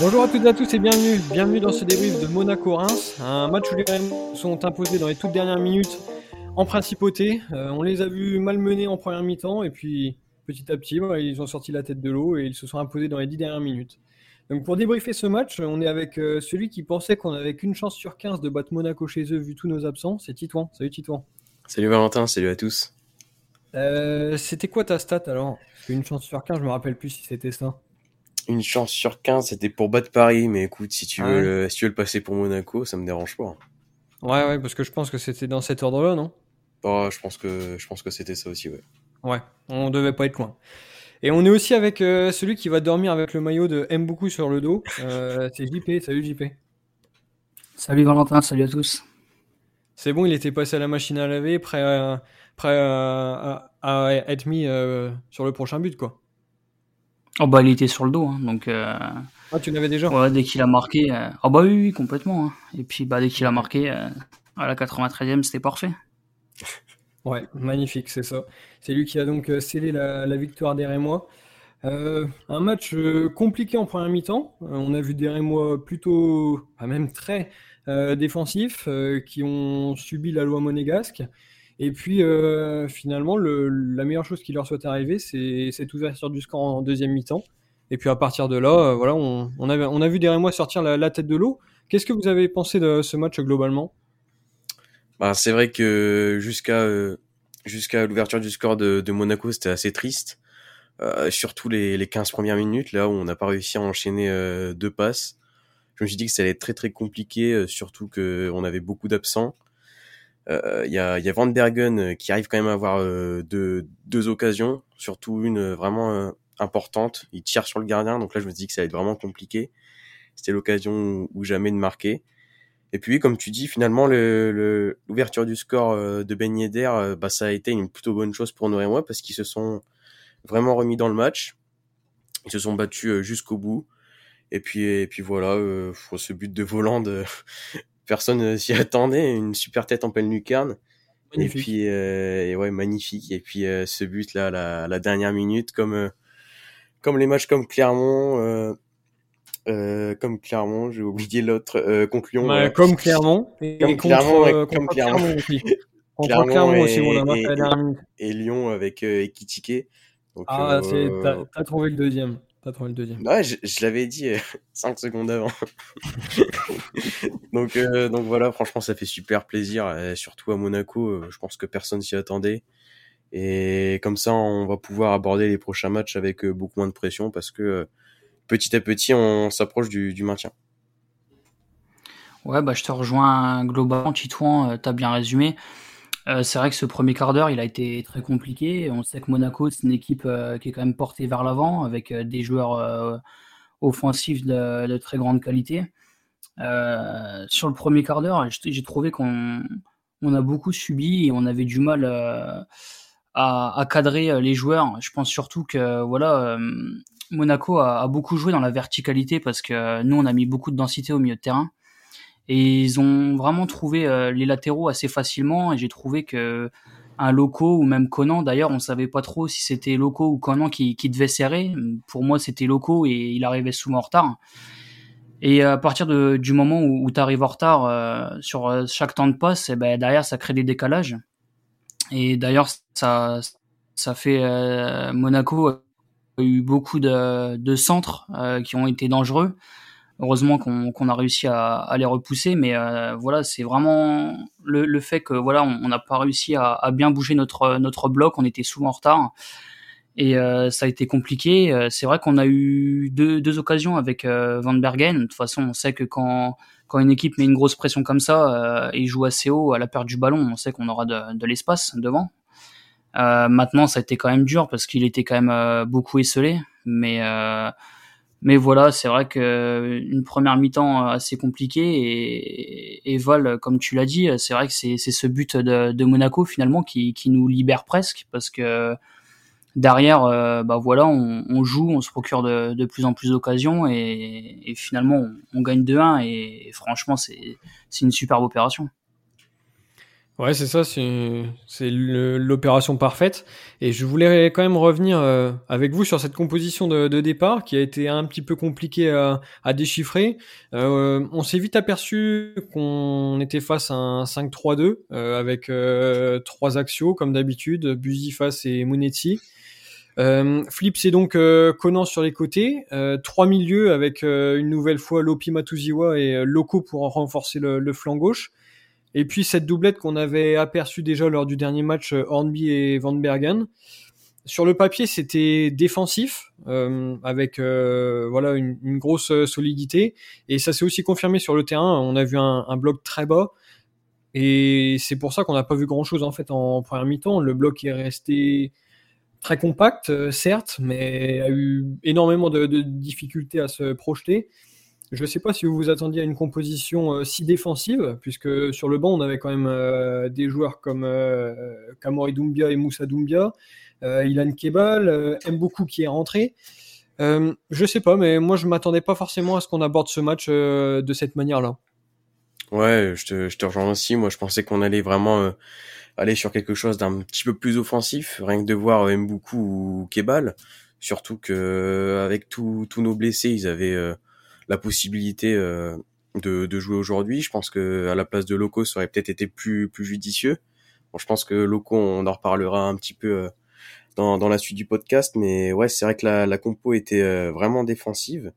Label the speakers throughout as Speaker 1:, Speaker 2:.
Speaker 1: Bonjour à toutes et à tous et bienvenue, bienvenue dans ce débrief de Monaco-Reims, un match où les Reims sont imposés dans les toutes dernières minutes en principauté. Euh, on les a vus malmenés en première mi-temps et puis petit à petit, ils ont sorti la tête de l'eau et ils se sont imposés dans les dix dernières minutes. Donc pour débriefer ce match, on est avec euh, celui qui pensait qu'on avait qu'une chance sur 15 de battre Monaco chez eux vu tous nos absents, c'est Titouan. Salut Titouan.
Speaker 2: Salut Valentin, salut à tous.
Speaker 1: Euh, c'était quoi ta stat alors? Une chance sur 15, je me rappelle plus si c'était ça
Speaker 2: une chance sur 15, c'était pour battre Paris, mais écoute, si tu, ah veux, le, si tu veux le passer pour Monaco, ça me dérange pas.
Speaker 1: Ouais, ouais, parce que je pense que c'était dans cet ordre-là, non?
Speaker 2: Oh, Je pense que, je pense que c'était ça aussi, ouais.
Speaker 1: Ouais, on devait pas être loin. Et on est aussi avec euh, celui qui va dormir avec le maillot de M beaucoup sur le dos. Euh, c'est JP. Salut JP.
Speaker 3: Salut Valentin, salut à tous.
Speaker 1: C'est bon, il était passé à la machine à laver, prêt à, prêt à, à être mis euh, sur le prochain but, quoi.
Speaker 3: Oh bah il était sur le dos, hein, donc. Euh,
Speaker 1: ah tu l'avais déjà.
Speaker 3: Ouais, dès qu'il a marqué. Euh... Oh bah oui, oui complètement. Hein. Et puis bah dès qu'il a marqué euh, à la 93e, c'était parfait.
Speaker 1: Ouais, magnifique, c'est ça. C'est lui qui a donc euh, scellé la, la victoire des Rémois. Un match compliqué en première mi-temps. on a vu des Rémois plutôt, même très défensifs, qui ont subi la loi monégasque. Et puis euh, finalement, le, la meilleure chose qui leur soit arrivée, c'est cette ouverture du score en deuxième mi-temps. Et puis à partir de là, euh, voilà, on, a vu derrière moi sortir la, tête de l'eau. Qu'est-ce que vous avez pensé de ce match globalement?
Speaker 2: Bah, C'est vrai que jusqu'à euh, jusqu'à l'ouverture du score de, Monaco, c'était assez triste. Surtout les, les 15 premières minutes, là où on n'a pas réussi à enchaîner deux passes. Je me suis dit que ça allait être très très compliqué, surtout qu'on avait beaucoup d'absents. Euh, il y, a, y a Van Bergen euh, qui arrive quand même à avoir euh, deux, deux occasions, surtout une vraiment importante. Il tire sur le gardien, donc là je me dis que ça va être vraiment compliqué. C'était l'occasion ou jamais de marquer. Et puis, comme tu dis, finalement, l'ouverture le, du score de Ben Yedder, bah, ça a été une plutôt bonne chose pour nous et moi parce qu'ils se sont vraiment remis dans le match. Ils se sont battus jusqu'au bout. Et puis, et puis voilà, ce but de volant de, personne euh, s'y attendait, une super tête en pleine lucarne. Et puis euh, ouais magnifique. Et puis euh, ce but là, la, la, dernière minute, comme comme les matchs comme Clermont. Euh, comme Clermont, j'ai oublié l'autre, concluons.
Speaker 1: comme Clermont.
Speaker 2: Et, comme Clermont, et, comme Clermont. Clermont, Clermont aussi, et, Lyon avec Ekitike.
Speaker 1: Donc, ah, t'as trouvé le deuxième le deuxième.
Speaker 2: Ouais, je, l'avais dit 5 euh, secondes avant. donc, euh, donc voilà, franchement, ça fait super plaisir. surtout à Monaco, euh, je pense que personne s'y attendait. Et comme ça, on va pouvoir aborder les prochains matchs avec beaucoup moins de pression parce que petit à petit, on s'approche du, du, maintien.
Speaker 3: Ouais, bah, je te rejoins globalement, Titouan, tu as bien résumé. Euh, c'est vrai que ce premier quart d'heure, il a été très compliqué. On sait que Monaco, c'est une équipe euh, qui est quand même portée vers l'avant, avec euh, des joueurs offensifs de, très grande qualité. sur le premier quart d'heure, j'ai trouvé qu'on on a beaucoup subi et on avait du mal à, cadrer les joueurs. Je pense surtout que voilà, Monaco a, beaucoup joué dans la verticalité parce que nous, on a mis beaucoup de densité au milieu de terrain. Et ils ont vraiment trouvé euh, les latéraux assez facilement. Et j'ai trouvé que un Loco ou même Conan, d'ailleurs, on savait pas trop si c'était Loco ou Conan qui, qui devait serrer. Pour moi, c'était Loco et il arrivait souvent en retard. Et à partir de, du moment où, où tu arrives en retard euh, sur euh, chaque temps de passe, et eh ben derrière ça crée des décalages. Et d'ailleurs ça ça fait Monaco a eu beaucoup de, de centres qui ont été dangereux. Heureusement qu'on a réussi à, les repousser, mais euh, voilà, c'est vraiment le, fait que voilà, on n'a pas réussi à, bien bouger notre notre bloc. On était souvent en retard et euh, ça a été compliqué. Euh, c'est vrai qu'on a eu deux, occasions avec Van Bergen. De toute façon, on sait que quand quand une équipe met une grosse pression comme ça et joue assez haut à la perte du ballon, on sait qu'on aura de, de l'espace devant. maintenant, ça a été quand même dur parce qu'il était quand même beaucoup esselé, mais mais voilà, c'est vrai que une première mi-temps assez compliquée et, Vol, comme tu l'as dit, c'est vrai que c'est ce but de, Monaco finalement qui, nous libère presque parce que derrière, euh, bah voilà, on, joue, on se procure de, plus en plus d'occasions et, finalement on, on gagne 2-1 et, franchement c'est une superbe opération.
Speaker 1: Ouais, c'est ça, c'est l'opération parfaite. Et je voulais quand même revenir euh, avec vous sur cette composition de, départ qui a été un petit peu compliquée à, déchiffrer. Euh, on s'est vite aperçu qu'on était face à un 5-3-2 euh, avec trois axios comme d'habitude, Buzifas et Monetti. Flip, c'est donc Conan sur les côtés, trois milieux avec une nouvelle fois Lopi Matuziwa et Loco pour renforcer le, le flanc gauche. Et puis cette doublette qu'on avait aperçue déjà lors du dernier match euh, Hornby et Van Bergen. Sur le papier, c'était défensif, euh, avec euh, voilà une, grosse solidité, et ça s'est aussi confirmé sur le terrain. On a vu un, bloc très bas, et c'est pour ça qu'on n'a pas vu grand-chose en fait en, première mi-temps. Le bloc est resté très compact, certes, mais a eu énormément de difficultés à se projeter. Je ne sais pas si vous vous attendiez à une composition euh, si défensive, puisque sur le banc, on avait quand même euh, des joueurs comme euh, Kamori Doumbia et Moussa Doumbia, Ilan Kebal, beaucoup qui est rentré. je ne sais pas, mais moi, je ne m'attendais pas forcément à ce qu'on aborde ce match de cette manière-là.
Speaker 2: Ouais, je te, je rejoins aussi. Moi, je pensais qu'on allait vraiment aller sur quelque chose d'un petit peu plus offensif, rien que de voir Mboukou ou Kebal. Surtout que avec tous nos blessés, ils avaient la possibilité euh, de, de, jouer aujourd'hui. Je pense que à la place de Loco, ça aurait peut-être été plus plus judicieux. Bon, je pense que Loco, on en reparlera un petit peu euh, dans, dans la suite du podcast, mais ouais, c'est vrai que la, la compo était euh, vraiment défensive.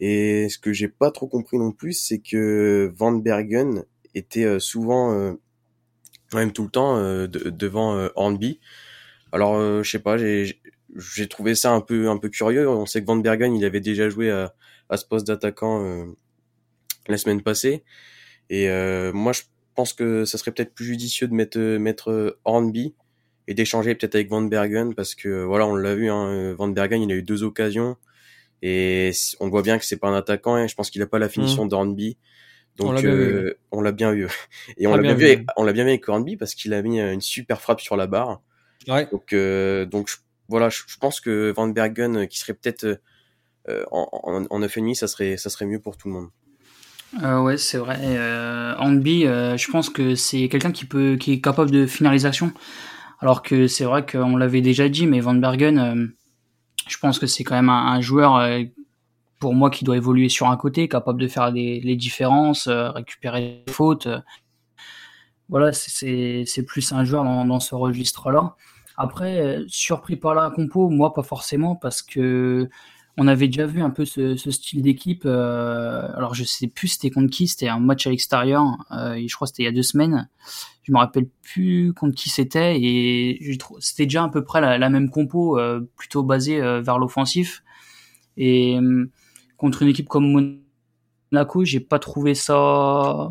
Speaker 2: Et ce que j'ai pas trop compris non plus, c'est que Van Bergen était souvent, même tout le temps, devant Hornby. Alors, je sais pas, j'ai j'ai trouvé ça un peu un peu curieux. On sait que Van Bergen, il avait déjà joué à, à ce poste d'attaquant euh, la semaine passée. Et euh, moi, je pense que ça serait peut-être plus judicieux de mettre mettre Hornby et d'échanger peut-être avec Van Bergen parce que voilà, on l'a vu, hein, Van Bergen, il a eu deux occasions et on voit bien que c'est pas un attaquant. et Je pense qu'il a pas la finition mmh. d'Hornby. Donc on l'a bien, vu. Et on l'a bien, vu. on l'a bien vu avec Hornby parce qu'il a mis une super frappe sur la barre.
Speaker 1: Ouais.
Speaker 2: Donc donc voilà, je, pense que Van Bergen qui serait peut-être euh, en, en, 9,5, ça serait, ça serait mieux pour tout le monde.
Speaker 3: Euh, ouais, c'est vrai. Euh, euh, je pense que c'est quelqu'un qui peut, qui est capable de finalisation. Alors que c'est vrai qu'on l'avait déjà dit, mais Van Bergen, euh, je pense que c'est quand même un, joueur pour moi qui doit évoluer sur un côté, capable de faire les, les différences, récupérer les fautes. voilà, c'est plus un joueur dans ce registre-là. Après, surpris par la compo, moi pas forcément, parce que on avait déjà vu un peu ce, style d'équipe. Euh, alors je sais plus c'était contre qui, c'était un match à l'extérieur. Euh, je crois c'était il y a deux semaines. Je me rappelle plus contre qui c'était et c'était déjà à peu près la, même compo, euh, plutôt basée vers l'offensif. Et contre une équipe comme Monaco, j'ai pas trouvé ça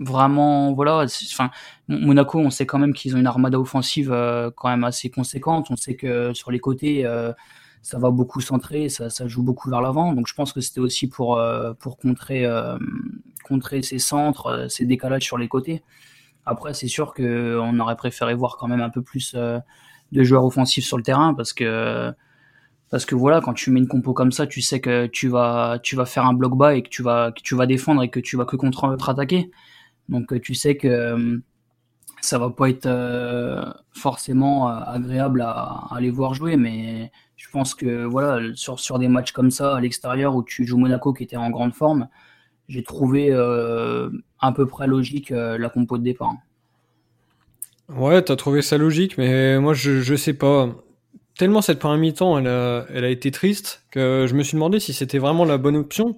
Speaker 3: vraiment voilà enfin Monaco on sait quand même qu'ils ont une armada offensive quand même assez conséquente on sait que sur les côtés ça va beaucoup centrer, ça, ça joue beaucoup vers l'avant. Donc je pense que c'était aussi pour, euh, pour contrer, euh, contrer ces centres, euh, ces décalages sur les côtés. Après, c'est sûr qu'on aurait préféré voir quand même un peu plus de joueurs offensifs sur le terrain parce que parce que voilà, quand tu mets une compo comme ça, tu sais que tu vas tu vas faire un bloc bas et que tu vas que tu vas défendre et que tu vas que contre-attaquer. Donc tu sais que ça va pas être forcément agréable à, à aller voir jouer, mais je pense que voilà, sur, sur des matchs comme ça à l'extérieur où tu joues Monaco qui était en grande forme, j'ai trouvé euh, à peu près logique euh, la compo de départ.
Speaker 1: Ouais, t'as trouvé ça logique, mais moi je, je sais pas. Tellement cette première mi-temps, elle a, elle a été triste que je me suis demandé si c'était vraiment la bonne option.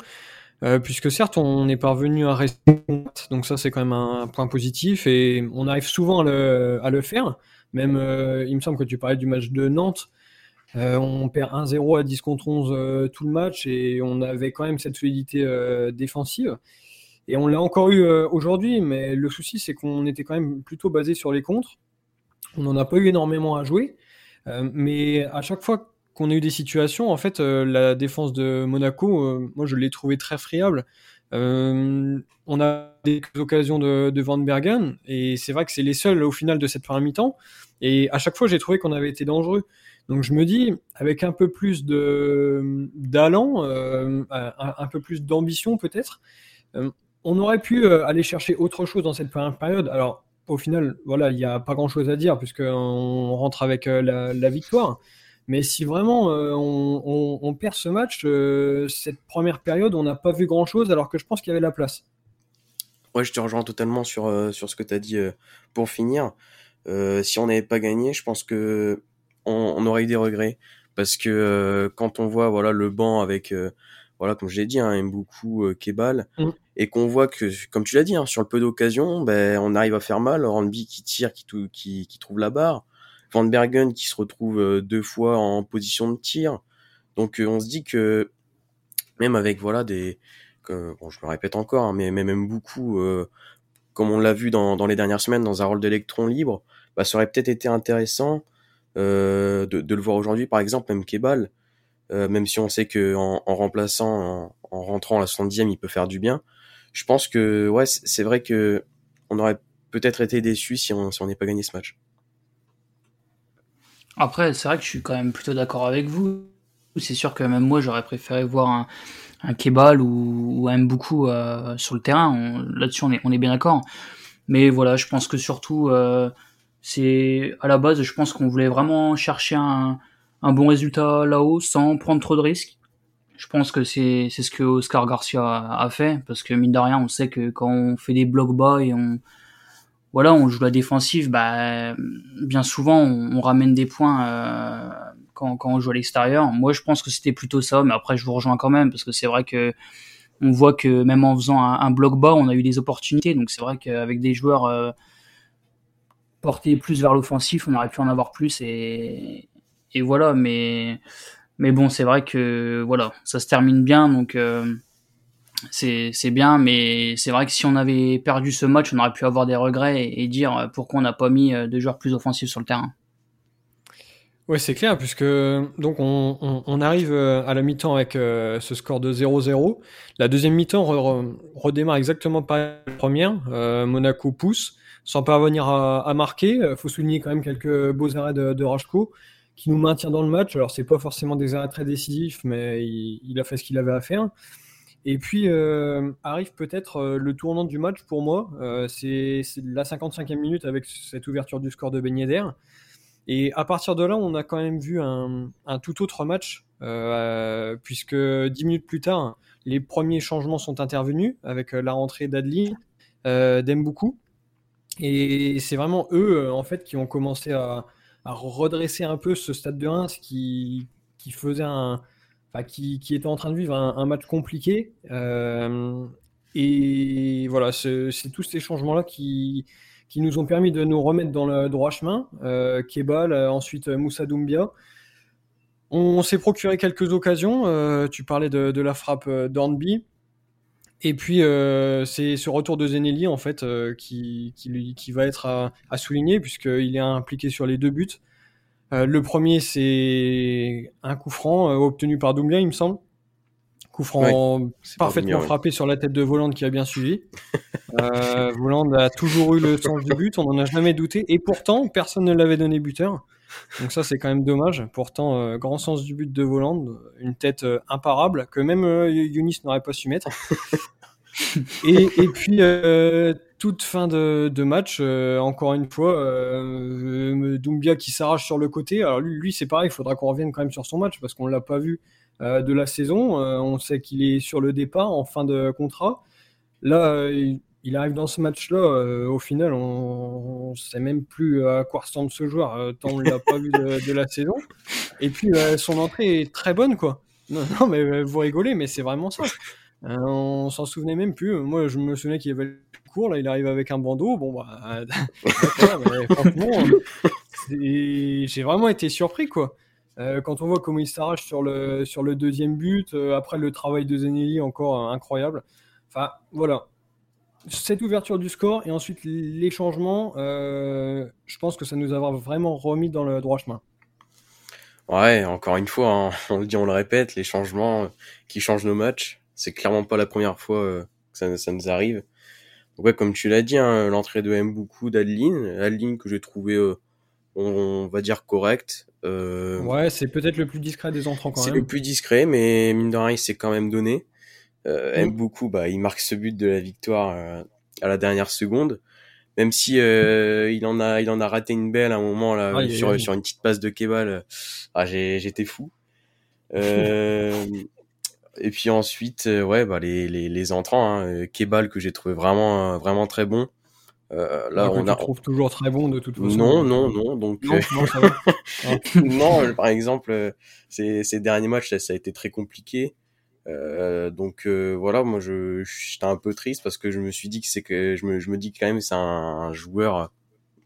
Speaker 1: Euh, puisque certes, on est parvenu à rester donc ça c'est quand même un point positif et on arrive souvent à le, à le faire. Même, il me semble que tu parlais du match de Nantes. Euh, on perd 1-0 à 10 contre 11 euh, tout le match et on avait quand même cette solidité euh, défensive. Et on l'a encore eu aujourd'hui, mais le souci c'est qu'on était quand même plutôt basé sur les contres. On n'en a pas eu énormément à jouer, mais à chaque fois qu'on a eu des situations, en fait, la défense de Monaco, moi je l'ai trouvé très friable. on a des occasions de, de Van Bergen et c'est vrai que c'est les seuls au final de cette première mi-temps. Et à chaque fois, j'ai trouvé qu'on avait été dangereux. Donc je me dis, avec un peu plus d'allant, euh, un, peu plus d'ambition peut-être, euh, on aurait pu euh, aller chercher autre chose dans cette première période. Alors au final, voilà, il n'y a pas grand-chose à dire puisqu'on rentre avec la, victoire. Mais si vraiment on, perd ce match, cette première période, on n'a pas vu grand-chose alors que je pense qu'il y avait la place.
Speaker 2: Ouais, je te rejoins totalement sur, sur ce que tu as dit pour finir. si on n'avait pas gagné, je pense que on, aurait eu des regrets parce que quand on voit voilà le banc avec voilà, comme je l'ai dit, hein, aime beaucoup euh, Kebal, mm. et qu'on voit que, comme tu l'as dit, hein, sur le peu d'occasions, ben, on arrive à faire mal. Ranby qui tire, qui, qui, qui trouve la barre, Van Bergen qui se retrouve euh, deux fois en position de tir. Donc euh, on se dit que même avec voilà des, que, bon, je me répète encore, hein, mais, même beaucoup, comme on l'a vu dans, dans les dernières semaines dans un rôle d'électron libre, bah, ça aurait peut-être été intéressant de, de, le voir aujourd'hui, par exemple, même Kebal euh, même si on sait que en, remplaçant, en, rentrant à la 70e, il peut faire du bien. Je pense que ouais, c'est vrai que on aurait peut-être été déçu si on si n'est pas gagné ce match.
Speaker 3: Après, c'est vrai que je suis quand même plutôt d'accord avec vous. C'est sûr que même moi, j'aurais préféré voir un, un Kebal ou, un Mboukou euh, sur le terrain. Là-dessus, on est, on est bien d'accord. Mais voilà, je pense que surtout, euh, c'est à la base, je pense qu'on voulait vraiment chercher un, un bon résultat là-haut sans prendre trop de risques. Je pense que c'est c'est ce que Oscar Garcia a, fait parce que mine de rien, on sait que quand on fait des blocs bas et on voilà, on joue la défensive, bah bien souvent on, ramène des points euh, quand, quand on joue à l'extérieur. Moi, je pense que c'était plutôt ça, mais après je vous rejoins quand même parce que c'est vrai que on voit que même en faisant un, bloc bas, on a eu des opportunités. Donc c'est vrai qu'avec des joueurs euh, portés plus vers l'offensif, on aurait pu en avoir plus et, et voilà, mais, mais bon, c'est vrai que voilà, ça se termine bien, donc euh, c'est bien, mais c'est vrai que si on avait perdu ce match, on aurait pu avoir des regrets et, dire euh, pourquoi on n'a pas mis euh, deux joueurs plus offensifs sur le terrain.
Speaker 1: Ouais, c'est clair, puisque donc on, on, arrive à la mi-temps avec ce score de 0-0. La deuxième mi-temps redémarre exactement par la première. Monaco pousse sans parvenir à, à marquer. Il faut souligner quand même quelques beaux arrêts de, Rajko qui nous maintient dans le match. Alors, c'est pas forcément des arrêts très décisifs, mais il, a fait ce qu'il avait à faire. Et puis euh, arrive peut-être euh, le tournant du match pour moi. Euh, c'est la 55e minute avec cette ouverture du score de Ben Yedder. Et à partir de là, on a quand même vu un, tout autre match, puisque 10 minutes plus tard, les premiers changements sont intervenus avec la rentrée d'Adli, d'Emboukou. Et c'est vraiment eux, en fait, qui ont commencé à, redresser un peu ce stade de Reims qui, qui faisait un, enfin, qui, qui, était en train de vivre un, match compliqué. Euh, et voilà, c'est tous ces changements-là qui, qui nous ont permis de nous remettre dans le droit chemin. Euh, Kebal, euh, ensuite Moussa Doumbia. On, s'est procuré quelques occasions. Euh, tu parlais de, de la frappe d'Hornby. Et puis euh, c'est ce retour de Zenelli en fait euh, qui, qui, lui, qui va être à, à souligner puisqu'il est impliqué sur les deux buts. Euh, le premier c'est un coup franc euh, obtenu par Doumbia il me semble. Coup franc parfaitement frappé sur la tête de Voland qui a bien suivi. euh, Voland a toujours eu le sens du but, on n'en a jamais douté et pourtant personne ne l'avait donné buteur. Donc ça c'est quand même dommage. Pourtant euh, grand sens du but de Voland, une tête imparable que même Younis n'aurait pas su mettre. et, et, puis euh, toute fin de, de match, euh, encore une fois, euh, Doumbia qui s'arrache sur le côté. Alors lui, lui c'est pareil, il faudra qu'on revienne quand même sur son match parce qu'on l'a pas vu euh, de la saison. Euh, on sait qu'il est sur le départ en fin de contrat. Là, il, arrive dans ce match-là. au final, on, on sait même plus à quoi ressemble ce joueur tant on l'a pas vu de, la saison. Et puis son entrée est très bonne, quoi. Non, mais vous rigolez, mais c'est vraiment ça. Euh, on s'en souvenait même plus. Moi, je me souvenais qu'il avait le cours. Là, il arrive avec un bandeau. Bon, bah, j'ai vraiment été surpris, quoi. Euh, quand on voit comment il s'arrache sur le, sur le deuxième but, euh, après le travail de Zenelli encore incroyable. Enfin, voilà. Cette ouverture du score et ensuite les changements, je pense que ça nous a vraiment remis dans le droit chemin.
Speaker 2: Ouais, encore une fois, hein, on le dit, on le répète, les changements qui changent nos matchs c'est clairement pas la première fois euh, que ça, ça, nous arrive. Donc ouais, comme tu l'as dit, hein, l'entrée de beaucoup d'Adeline, Adeline que j'ai trouvé, euh, on, va dire correct.
Speaker 1: Euh, ouais, c'est peut-être le plus discret des entrants quand
Speaker 2: même. C'est le plus discret, mais mine de rien, il s'est quand même donné. Euh, mm. beaucoup, bah, il marque ce but de la victoire à la dernière seconde. même si il en a il en a raté une belle à un moment là sur sur une petite passe de Kebal ah j'ai j'étais fou euh, et puis ensuite, euh, ouais, bah les, les, les entrants, hein, euh, Kebal que j'ai trouvé vraiment vraiment très bon.
Speaker 1: Euh, là, on a... trouve toujours très bon de toute façon.
Speaker 2: Non, non, non. Donc, non, non, par exemple, ces, ces derniers matchs, ça, ça, a été très compliqué. Euh, donc voilà, moi, je j'étais un peu triste parce que je me suis dit que c'est que je me, je me dis quand même c'est un, un, joueur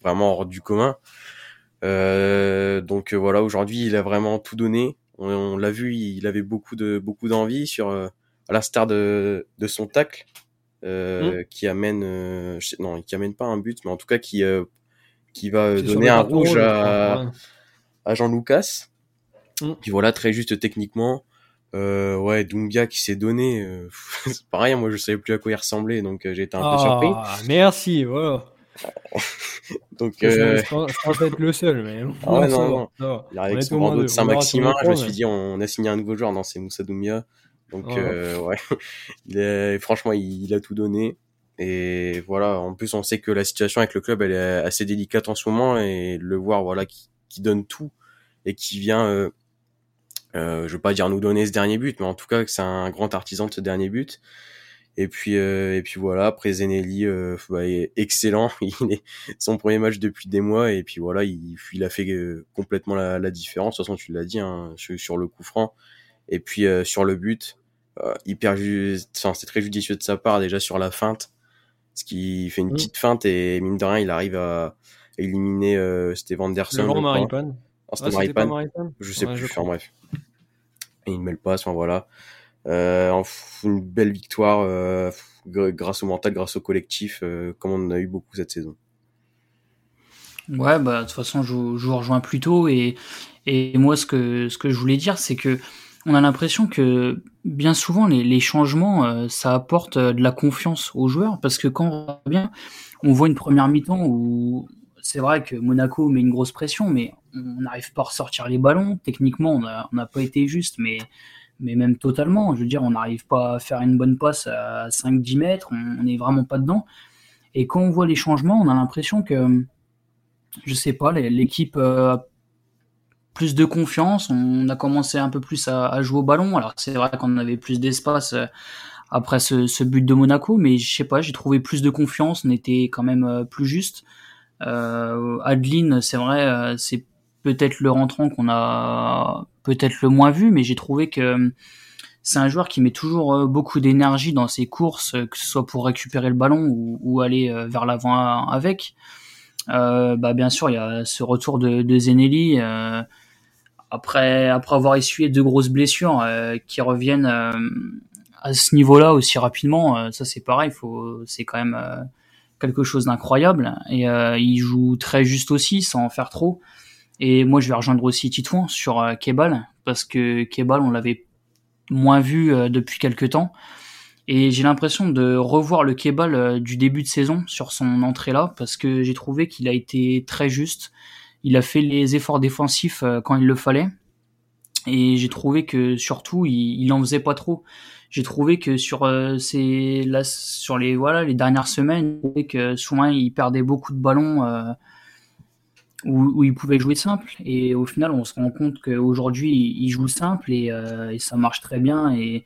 Speaker 2: vraiment hors du commun. Euh, donc voilà, aujourd'hui, il a vraiment tout donné. On, l'a vu, il avait beaucoup de beaucoup d'envie sur euh, à l'instar de, de son tacle euh, mmh. qui amène euh, non, qui amène pas un but, mais en tout cas qui qui va donner un rouge à, à Jean Lucas. Mmh. Puis voilà, très juste techniquement. Euh, ouais, Doumbia qui s'est donné. pareil, moi je savais plus à quoi il ressemblait, donc j'ai été un peu surpris.
Speaker 1: Ah, merci, voilà.
Speaker 2: Donc, euh...
Speaker 1: je, pense, être le seul, mais.
Speaker 2: Ah ouais, non, non. Il avec son bandeau de Saint-Maximin, je me suis dit, on a signé un nouveau joueur, non, c'est Moussa Doumia. Donc, euh, ouais, il est, franchement, il, a tout donné. Et voilà, en plus, on sait que la situation avec le club, elle est assez délicate en ce moment, et le voir, voilà, qui, qui donne tout, et qui vient, euh, je veux pas dire nous donner ce dernier but, mais en tout cas, que c'est un grand artisan de ce dernier but. Et puis euh, et puis voilà, après Zenelli, euh, bah, excellent. Il est son premier match depuis des mois et puis voilà, il, il a fait euh, complètement la, la, différence. De toute façon, tu l'as dit hein, sur, le coup franc et puis sur le but, hyper, enfin c'est très judicieux de sa part déjà sur la feinte, ce qui fait une petite feinte et mine de rien, il arrive à éliminer euh, c'était Vanderson.
Speaker 1: Maripane.
Speaker 2: Ah, c'était Maripane. Je sais plus. enfin bref. Et il met le passe. Enfin voilà. Euh, une belle victoire euh, grâce au mental, grâce au collectif, euh, comme on en a eu beaucoup cette saison.
Speaker 3: Ouais, bah de toute façon, je, je vous rejoins plus tôt et, et moi, ce que ce que je voulais dire, c'est que on a l'impression que bien souvent les, les changements, ça apporte de la confiance aux joueurs parce que quand on bien, on voit une première mi-temps où c'est vrai que Monaco met une grosse pression, mais on n'arrive pas à ressortir les ballons. Techniquement, on n'a pas été juste, mais mais même totalement. Je veux dire, on n'arrive pas à faire une bonne passe à 5-10 mètres, on n'est vraiment pas dedans. Et quand on voit les changements, on a l'impression que, je sais pas, l'équipe a plus de confiance, on a commencé un peu plus à, jouer au ballon. Alors c'est vrai qu'on avait plus d'espace euh, après ce, but de Monaco, mais je sais pas, j'ai trouvé plus de confiance, on était quand même euh, plus juste. Euh, Adeline, c'est vrai, euh, c'est peut-être le rentrant qu'on a peut-être le moins vu, mais j'ai trouvé que euh, c'est un joueur qui met toujours euh, beaucoup d'énergie dans ses courses, euh, que ce soit pour récupérer le ballon ou, aller vers l'avant avec. bah bien sûr, il y a ce retour de, de Zenelli après après avoir essuyé deux grosses blessures qui reviennent à ce niveau-là aussi rapidement. ça c'est pareil, faut c'est quand même quelque chose d'incroyable et il joue très juste aussi sans en faire trop. Et moi, je vais rejoindre aussi Titouan sur euh, Kebal, parce que Kebal, on l'avait moins vu euh, depuis quelques temps. Et j'ai l'impression de revoir le Kebal euh, du début de saison sur son entrée là, parce que j'ai trouvé qu'il a été très juste. Il a fait les efforts défensifs quand il le fallait. Et j'ai trouvé que surtout, il, il en faisait pas trop. J'ai trouvé que sur ces, là, sur les voilà les dernières semaines, que souvent il perdait beaucoup de ballons où, où, il pouvait jouer simple. Et au final, on se rend compte qu'aujourd'hui, il joue simple et, euh, et, ça marche très bien. Et,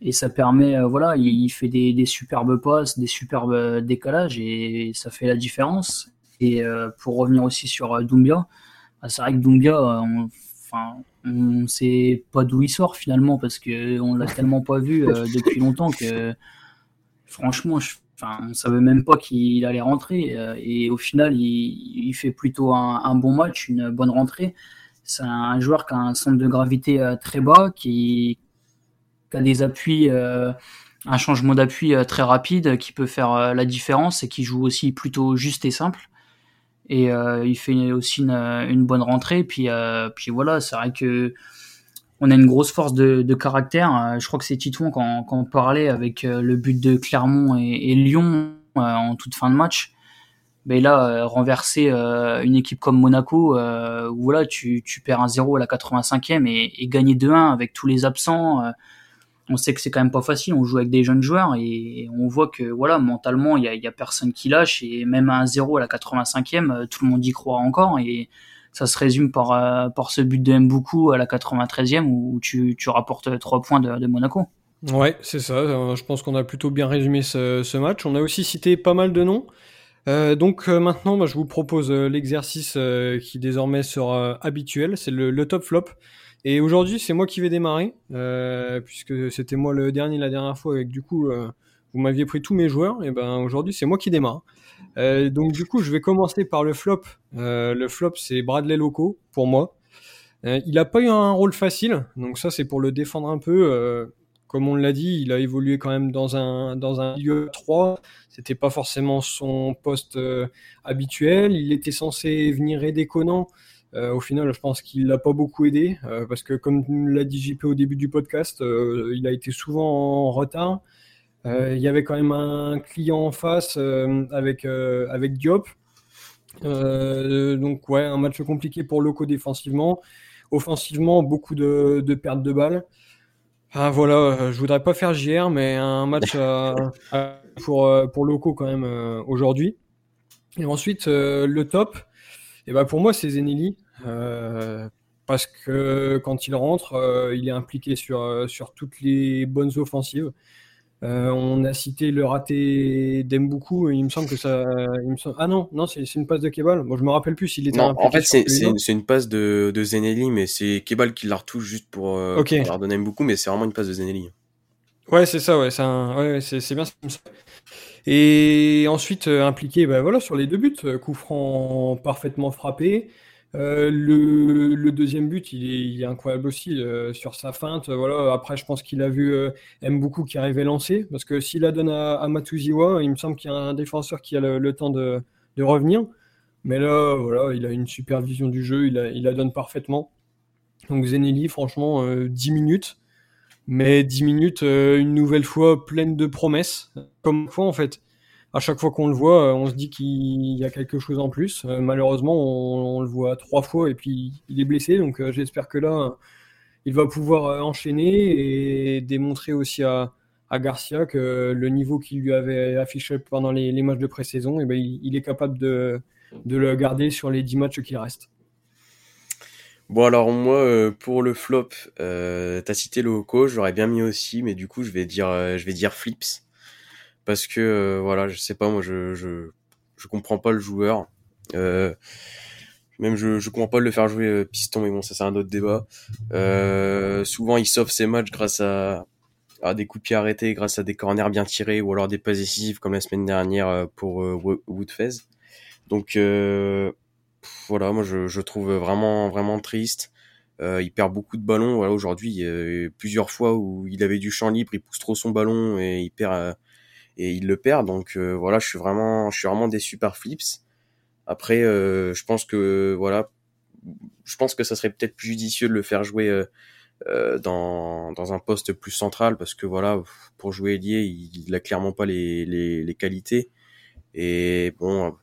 Speaker 3: et ça permet, euh, voilà, il, fait des, superbes passes, des superbes décalages et ça fait la différence. Et euh, pour revenir aussi sur Doumbia, bah, c'est vrai que Doumbia, on, enfin, on sait pas d'où il sort finalement parce que on l'a tellement pas vu depuis longtemps que franchement, je, Enfin, on savait même pas qu'il allait rentrer. Euh, et au final, il, fait plutôt un, bon match, une bonne rentrée. C'est un joueur qui a un centre de gravité euh, très bas, qui, a des appuis, euh, un changement d'appui très rapide qui peut faire la différence et qui joue aussi plutôt juste et simple. Et il fait aussi une, bonne rentrée. Puis, puis voilà, c'est vrai que on a une grosse force de, caractère. Euh, je crois que c'est Titouan quand, quand, on parlait avec euh, le but de Clermont et, Lyon euh, en toute fin de match. Mais là, renverser une équipe comme Monaco, où voilà, tu, tu perds un 0 à la 85e et, et gagner 2-1 avec tous les absents, on sait que c'est quand même pas facile. On joue avec des jeunes joueurs et on voit que voilà, mentalement, il y a, personne qui lâche et même à 1-0 à la 85e, euh, tout le monde y croit encore et ça se résume par, euh, par ce but de Mboukou à la 93e où tu, rapportes 3 points de, Monaco.
Speaker 1: Ouais, c'est ça. Euh, je pense qu'on a plutôt bien résumé ce, match. On a aussi cité pas mal de noms. Donc maintenant, bah, je vous propose l'exercice qui désormais sera habituel. C'est le, top flop. Et aujourd'hui, c'est moi qui vais démarrer, euh, puisque c'était moi le dernier la dernière fois, que du coup, euh, vous m'aviez pris tous mes joueurs. Et ben aujourd'hui, c'est moi qui démarre. Euh, donc du coup, je vais commencer par le flop. Le flop, c'est Bradley Loco pour moi. Il a pas eu un rôle facile, donc ça c'est pour le défendre un peu. comme on l'a dit, il a évolué quand même dans un dans un milieu 3. C'était pas forcément son poste habituel. Il était censé venir aider Conan. Euh, au final, je pense qu'il l'a pas beaucoup aidé euh, parce que, comme l'a dit JP au début du podcast, euh, il a été souvent en retard. il y avait quand même un client en face avec avec Diop. donc ouais, un match compliqué pour Loco défensivement. Offensivement, beaucoup de, de pertes de balles. Ah, voilà, je voudrais pas faire JR, mais un match pour, pour Loco quand même aujourd'hui. Et ensuite, le top, et bah pour moi, c'est Zenelli. Euh, parce que quand il rentre, euh, il est impliqué sur, euh, sur toutes les bonnes offensives. on a cité le raté d'Emboukou, il me semble que ça. Il me semble... Ah non, non, c'est une passe de Kebal. Moi, je me rappelle plus s'il était.
Speaker 2: Non, en fait, c'est une, une, passe de, de Zenelli, mais c'est Kebal qui la retouche juste pour, okay. pour donner Mboukou, mais c'est vraiment une passe de Zenelli.
Speaker 1: Ouais, c'est ça, ouais, c'est ouais, c'est bien ça. Et ensuite, euh, impliqué bah, voilà, sur les deux buts, euh, coup franc parfaitement frappé. Euh, le, deuxième but, il est, il est incroyable aussi sur sa feinte. Voilà. Après, je pense qu'il a vu euh, beaucoup qui arrivait lancé, parce que s'il la donne à, à il me semble qu'il y a un défenseur qui a le, temps de, revenir. Mais là, voilà, il a une super vision du jeu, il, la donne parfaitement. Donc Zenelli, franchement, 10 minutes mais 10 minutes une nouvelle fois pleine de promesses. Comme fois en fait, à chaque fois qu'on le voit, euh, on se dit qu'il y a quelque chose en plus. Euh, malheureusement, on, le voit trois fois et puis il est blessé, donc j'espère que là, il va pouvoir enchaîner et démontrer aussi à, Garcia que le niveau qu'il lui avait affiché pendant les, matchs de pré-saison, eh ben, il, est capable de, le garder sur les 10 matchs qui restent.
Speaker 2: Bon alors moi euh, pour le flop, euh, t'as cité le Hoko, j'aurais bien mis aussi, mais du coup je vais dire euh, je vais dire Flips parce que euh, voilà je sais pas moi je je je comprends pas le joueur, même je je comprends pas le faire jouer piston mais bon ça c'est un autre débat. souvent il sauve ses matchs grâce à à des coups de pied arrêtés, grâce à des corners bien tirés ou alors des passes décisives comme la semaine dernière pour Woodfez. Donc voilà, moi je, je, trouve vraiment vraiment triste. Euh, il perd beaucoup de ballons. Voilà, aujourd'hui, plusieurs fois où il avait du champ libre, il pousse trop son ballon et il perd euh, et il le perd. Donc euh, voilà, je suis vraiment je suis vraiment déçu par Flips. Après, euh, je pense que voilà, je pense que ça serait peut-être plus judicieux de le faire jouer dans dans un poste plus central parce que voilà, pour jouer ailier, il, il a clairement pas les les, les qualités. Et bon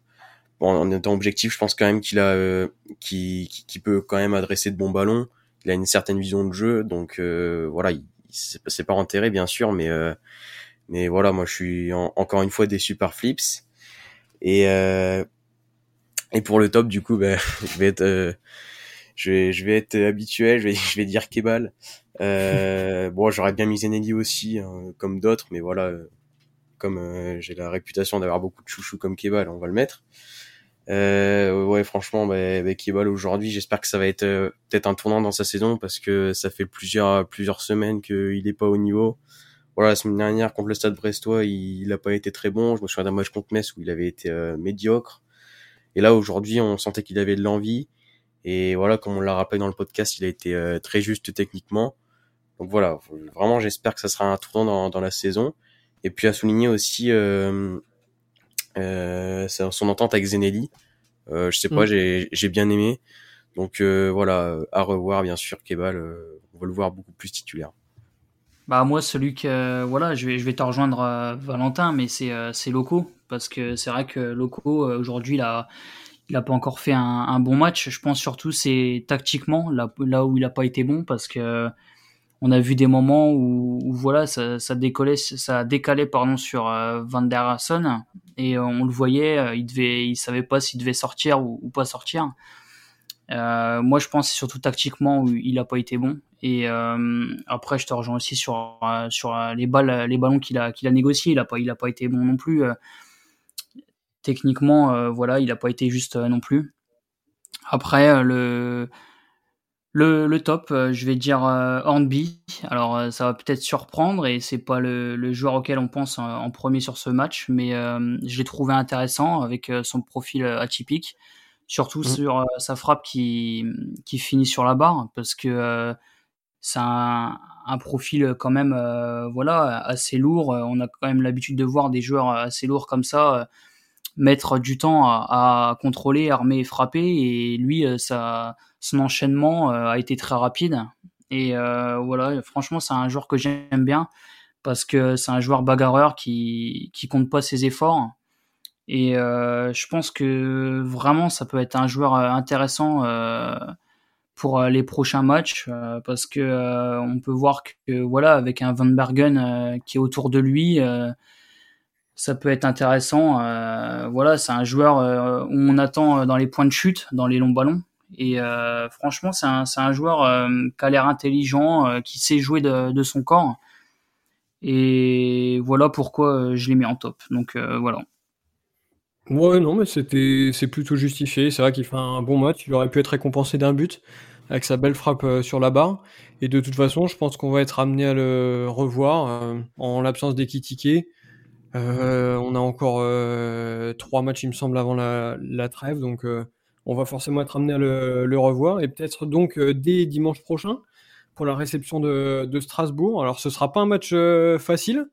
Speaker 2: bon, en étant objectif, je pense quand même qu'il a, euh, qui, qui, peut quand même adresser de bons ballons. Il a une certaine vision de jeu, donc euh, voilà, il, c'est pas enterré bien sûr, mais euh, mais voilà, moi je suis encore une fois déçu par Flips. Et euh, et pour le top, du coup, ben, je vais être je vais je vais être habituel, je vais je vais dire Kebal. bon, j'aurais bien mis Zenelli aussi, hein, comme d'autres, mais voilà, comme j'ai la réputation d'avoir beaucoup de chouchous comme Kebal, on va le mettre. Euh, ouais, franchement, bah, Kebal aujourd'hui, j'espère que ça va être euh, peut-être un tournant dans sa saison parce que ça fait plusieurs plusieurs semaines qu'il n'est pas au niveau. Voilà, la semaine dernière contre le Stade Brestois, il n'a pas été très bon. Je me souviens d'un match contre Metz où il avait été euh, médiocre. Et là, aujourd'hui, on sentait qu'il avait de l'envie. Et voilà, comme on l'a rappelé dans le podcast, il a été euh, très juste techniquement. Donc voilà, vraiment, j'espère que ça sera un tournant dans, dans la saison. Et puis à souligner aussi euh, euh, son entente avec Zenelli. Euh, je sais pas, mm. j'ai bien aimé. Donc euh, voilà, à revoir bien sûr Kebal, on va le voir beaucoup plus titulaire.
Speaker 3: Bah moi celui que voilà, je vais je vais te rejoindre Valentin mais c'est c'est Loco parce que c'est vrai que Loco aujourd'hui il a il a pas encore fait un, bon match, je pense surtout c'est tactiquement là là où il a pas été bon parce que on a vu des moments où, voilà, ça, ça décollait, ça décalait pardon sur Van der et on le voyait, il devait, il savait pas s'il devait sortir ou pas sortir. Euh, moi, je pense surtout tactiquement où il a pas été bon. Et euh, après, je te rejoins aussi sur euh, sur les balles, les ballons qu'il a qu'il a négociés. Il a pas il a pas été bon non plus. techniquement, voilà, il a pas été juste non Après, le le, le top, je vais dire Hornby. Alors, ça va peut-être surprendre et c'est pas le, le, joueur auquel on pense en premier sur ce match, mais je l'ai trouvé intéressant avec son profil atypique surtout mmh. sur euh, sa frappe qui, qui finit sur la barre, parce que euh, c'est un, un, profil quand même euh, voilà assez lourd. On a quand même l'habitude de voir des joueurs assez lourds comme ça mettre du temps à, à, contrôler, armer et frapper. Et lui, ça, son enchaînement a été très rapide. Et voilà, franchement, c'est un joueur que j'aime bien parce que c'est un joueur bagarreur qui qui compte pas ses efforts et euh, je pense que vraiment, ça peut être un joueur euh, intéressant euh, pour les prochains matchs parce que on peut voir que voilà, avec un Van Bergen qui est autour de lui, ça peut être intéressant. voilà, c'est un joueur où on attend dans les points de chute, dans les longs ballons. Et franchement, c'est un, un, joueur qui a l'air intelligent, qui sait jouer de, de, son corps. Et voilà pourquoi je l'ai mis en top. Donc voilà.
Speaker 1: Ouais, non, mais c'était, c'est plutôt justifié. C'est vrai qu'il fait un bon match. Il aurait pu être récompensé d'un but avec sa belle frappe euh, sur la barre. Et de toute façon, je pense qu'on va être amené à le revoir euh, en l'absence d'Ekitike. Euh, on a encore euh, trois matchs, il me semble, avant la, la trêve. Donc, on va forcément être amené à le, le revoir. Et peut-être donc dès dimanche prochain pour la réception de, de Strasbourg. Alors, ce sera pas un match facile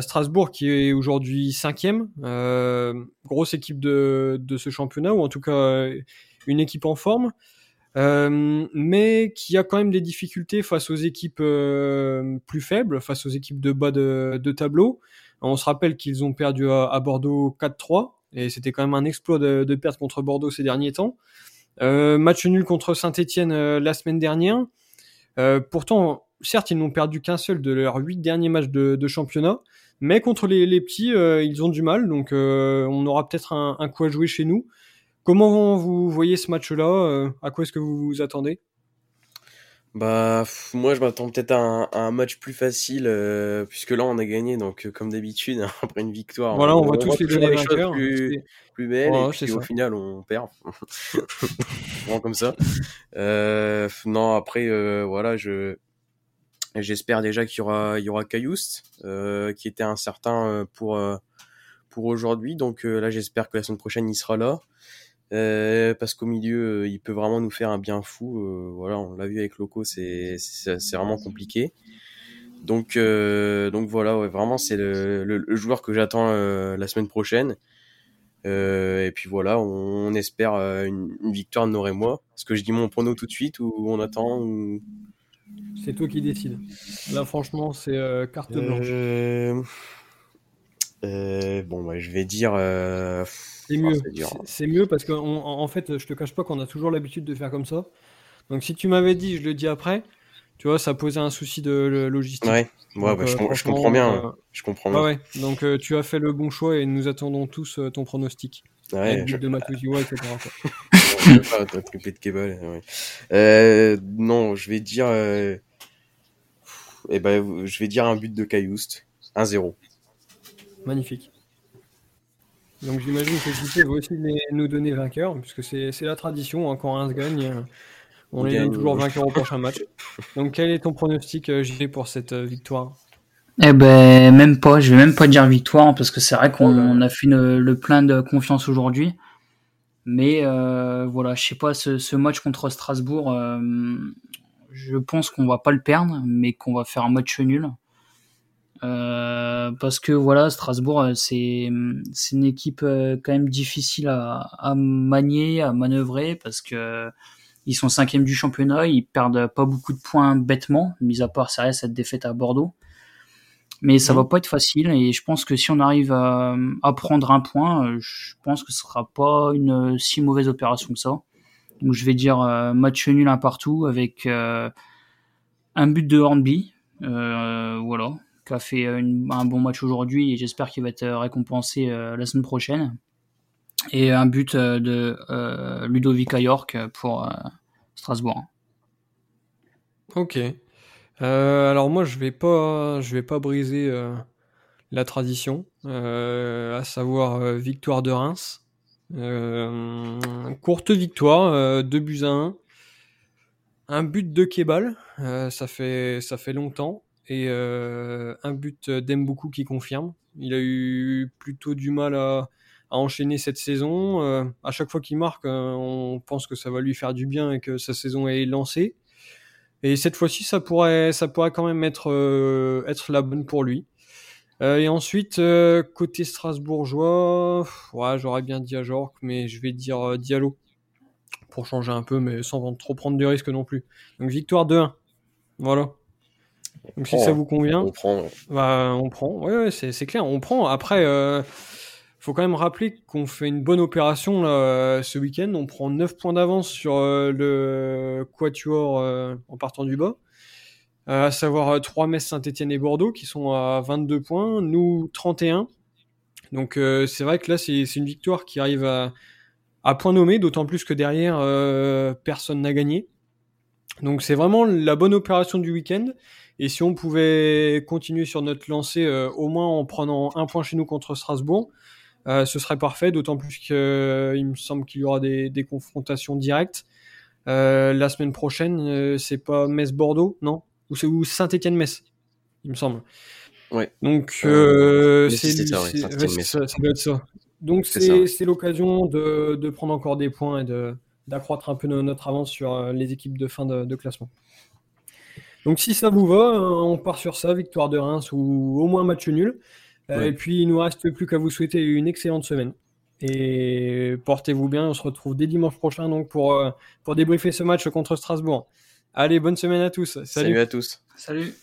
Speaker 1: Strasbourg qui est aujourd'hui cinquième, euh, grosse équipe de, ce championnat ou en tout cas une équipe en forme, euh, mais qui a quand même des difficultés face aux équipes euh, plus faibles, face aux équipes de bas de, de tableau. On se rappelle qu'ils ont perdu à, Bordeaux 4-3 et c'était quand même un exploit de, de, perdre contre Bordeaux ces derniers temps. match nul contre Saint-Etienne la semaine dernière. pourtant, certes, ils n'ont perdu qu'un seul de leurs huit derniers matchs de, de championnat, mais contre les, les petits, euh, ils ont du mal, donc euh, on aura peut-être un, un, coup à jouer chez nous. Comment vous voyez ce match-là euh, À quoi est-ce que vous vous attendez?
Speaker 2: Bah moi je m'attends peut-être à, un, un match plus facile puisque là on a gagné donc comme d'habitude après une victoire
Speaker 1: voilà on, va tous les donner vainqueurs
Speaker 2: plus, plus belles et puis au final on perd. Comme ça. Euh, non après voilà je J'espère déjà qu'il y aura, il y aura Cayoust, euh, qui était incertain euh, pour, euh, pour aujourd'hui. Donc là, j'espère que la semaine prochaine, il sera là. parce qu'au milieu, il peut vraiment nous faire un bien fou. voilà, on l'a vu avec Loco, c'est vraiment compliqué. Donc donc voilà, vraiment c'est le, joueur que j'attends la semaine prochaine. et puis voilà, on, espère une, victoire de Nord et moi. Est-ce que je dis mon prono tout de suite ou on attend.
Speaker 1: C'est toi qui décides. Là, franchement, c'est euh, carte blanche. Euh,
Speaker 2: euh, bon, bah, je vais dire.
Speaker 1: c'est mieux. c'est mieux parce qu'en en fait, je te cache pas qu'on a toujours l'habitude de faire comme ça. Donc, si tu m'avais dit, je le dis après. Tu vois, ça posait un souci de logistique.
Speaker 2: Ouais, ouais bah, je, comprends bien. je comprends bien.
Speaker 1: Ouais, Donc, tu as fait le bon choix et nous attendons tous ton pronostic. Ouais, je... de Matuziwa, etc.
Speaker 2: de Euh, non, je vais dire, euh, eh ben, je vais dire un but de Cayoust, 1-0.
Speaker 1: Magnifique. Donc j'imagine que JP va aussi nous donner vainqueur, puisque c'est la tradition, hein, quand un se gagne, on est toujours vainqueur au prochain match. Donc quel est ton pronostic, euh, JP, pour cette euh, victoire?
Speaker 3: Eh ben même pas, je vais même pas dire victoire parce que c'est vrai qu'on a fait le plein de confiance aujourd'hui. Mais euh, voilà, je sais pas, ce, ce match contre Strasbourg, euh, je pense qu'on va pas le perdre, mais qu'on va faire un match nul. Euh, parce que voilà, Strasbourg, c'est une équipe quand même difficile à, à manier, à manœuvrer, parce que ils sont cinquième du championnat, ils perdent pas beaucoup de points bêtement, mis à part cette défaite à Bordeaux mais ça mhm. va pas être facile et je pense que si on arrive à, à, prendre un point, euh, je pense que ce sera pas une si mauvaise opération que ça. Donc je vais dire euh, match nul un partout avec euh, un but de Hornby, voilà, qui a fait un bon match aujourd'hui et j'espère qu'il va être récompensé la semaine prochaine. Et un but de Ludovic York pour Strasbourg.
Speaker 1: Ok. Alors moi je vais pas, je vais pas briser la tradition, à savoir victoire de Reims. courte victoire, 2 buts à 1. Un but de Kebal, ça, fait, longtemps. Et un but d'Emboukou qui confirme. Il a eu plutôt du mal à, à enchaîner cette saison. à chaque fois qu'il marque, on pense que ça va lui faire du bien et que sa saison est lancée. Et cette fois-ci, ça pourrait, ça pourrait quand même être, être la bonne pour lui. Euh, et ensuite, euh, côté strasbourgeois, ouais, j'aurais bien dit à Jork, mais je vais dire euh, Diallo pour changer un peu, mais sans trop prendre de risques non plus. Donc victoire 2-1. Voilà. Donc si ça vous convient,
Speaker 2: on prend.
Speaker 1: Bah, on prend. Ouais, ouais c'est clair, on prend. Après, euh, faut quand même rappeler qu'on fait une bonne opération là, ce week-end. On prend 9 points d'avance sur le Quatuor en partant du bas. Euh, à savoir 3 euh, Metz, Saint-Etienne et Bordeaux qui sont à 22 points, nous 31. Donc euh, c'est vrai que là c'est une victoire qui arrive à, à point nommé, d'autant plus que derrière personne n'a gagné. Donc c'est vraiment la bonne opération du week-end. Et si on pouvait continuer sur notre lancée, au moins en prenant un point chez nous contre Strasbourg, ce serait parfait. D'autant plus qu'il me semble qu'il y aura des, des confrontations directes. la semaine prochaine, c'est pas Metz-Bordeaux, non? Ou c'est Saint-Étienne-Metz, il me semble.
Speaker 2: Ouais.
Speaker 1: Donc euh, c'est ça, doit être ça. Donc c'est l'occasion de, de, prendre encore des points et de d'accroître un peu notre avance sur euh, les équipes de fin de, classement. Donc si ça vous va, euh, on part sur ça, victoire de Reims ou au moins match nul. Et puis il nous reste plus qu'à vous souhaiter une excellente semaine. Et portez-vous bien, on se retrouve dès dimanche prochain donc pour, pour débriefer ce match contre Strasbourg. Allez, bonne semaine à tous. Salut,
Speaker 2: Salut à tous.
Speaker 3: Salut.